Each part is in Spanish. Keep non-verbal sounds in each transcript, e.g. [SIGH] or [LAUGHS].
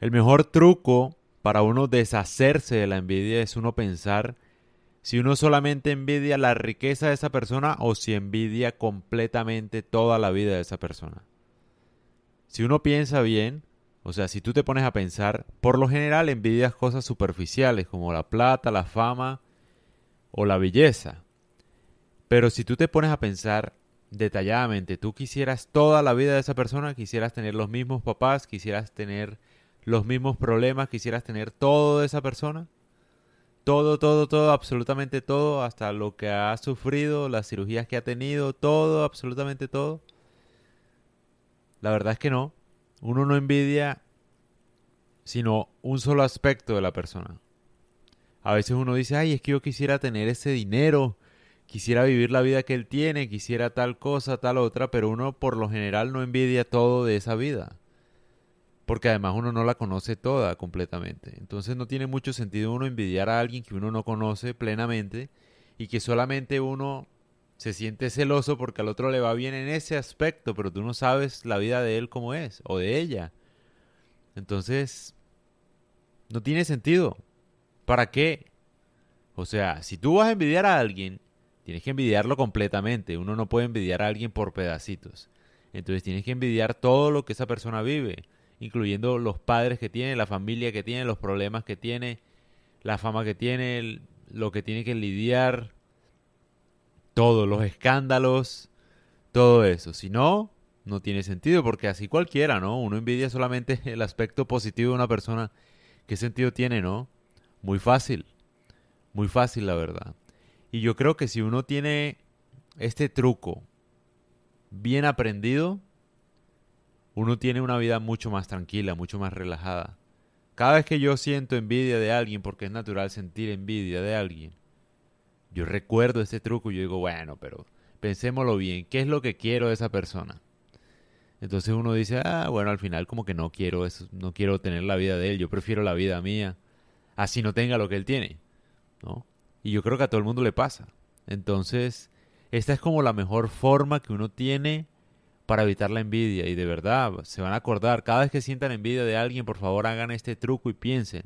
El mejor truco para uno deshacerse de la envidia es uno pensar si uno solamente envidia la riqueza de esa persona o si envidia completamente toda la vida de esa persona. Si uno piensa bien, o sea, si tú te pones a pensar, por lo general envidias cosas superficiales como la plata, la fama o la belleza. Pero si tú te pones a pensar detalladamente, tú quisieras toda la vida de esa persona, quisieras tener los mismos papás, quisieras tener los mismos problemas, quisieras tener todo de esa persona, todo, todo, todo, absolutamente todo, hasta lo que ha sufrido, las cirugías que ha tenido, todo, absolutamente todo. La verdad es que no. Uno no envidia sino un solo aspecto de la persona. A veces uno dice, ay, es que yo quisiera tener ese dinero, quisiera vivir la vida que él tiene, quisiera tal cosa, tal otra, pero uno por lo general no envidia todo de esa vida porque además uno no la conoce toda completamente. Entonces no tiene mucho sentido uno envidiar a alguien que uno no conoce plenamente y que solamente uno se siente celoso porque al otro le va bien en ese aspecto, pero tú no sabes la vida de él como es o de ella. Entonces, no tiene sentido. ¿Para qué? O sea, si tú vas a envidiar a alguien, tienes que envidiarlo completamente. Uno no puede envidiar a alguien por pedacitos. Entonces tienes que envidiar todo lo que esa persona vive incluyendo los padres que tiene, la familia que tiene, los problemas que tiene, la fama que tiene, lo que tiene que lidiar, todo, los escándalos, todo eso. Si no, no tiene sentido, porque así cualquiera, ¿no? Uno envidia solamente [LAUGHS] el aspecto positivo de una persona. ¿Qué sentido tiene, no? Muy fácil, muy fácil, la verdad. Y yo creo que si uno tiene este truco bien aprendido, uno tiene una vida mucho más tranquila, mucho más relajada. Cada vez que yo siento envidia de alguien, porque es natural sentir envidia de alguien, yo recuerdo este truco y yo digo, bueno, pero pensémoslo bien, ¿qué es lo que quiero de esa persona? Entonces uno dice, ah, bueno, al final como que no quiero eso, no quiero tener la vida de él, yo prefiero la vida mía, así no tenga lo que él tiene, ¿no? Y yo creo que a todo el mundo le pasa. Entonces, esta es como la mejor forma que uno tiene para evitar la envidia. Y de verdad, se van a acordar, cada vez que sientan envidia de alguien, por favor hagan este truco y piensen,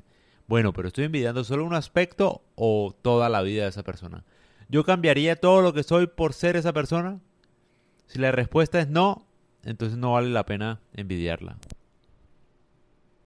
bueno, pero estoy envidiando solo un aspecto o toda la vida de esa persona. ¿Yo cambiaría todo lo que soy por ser esa persona? Si la respuesta es no, entonces no vale la pena envidiarla.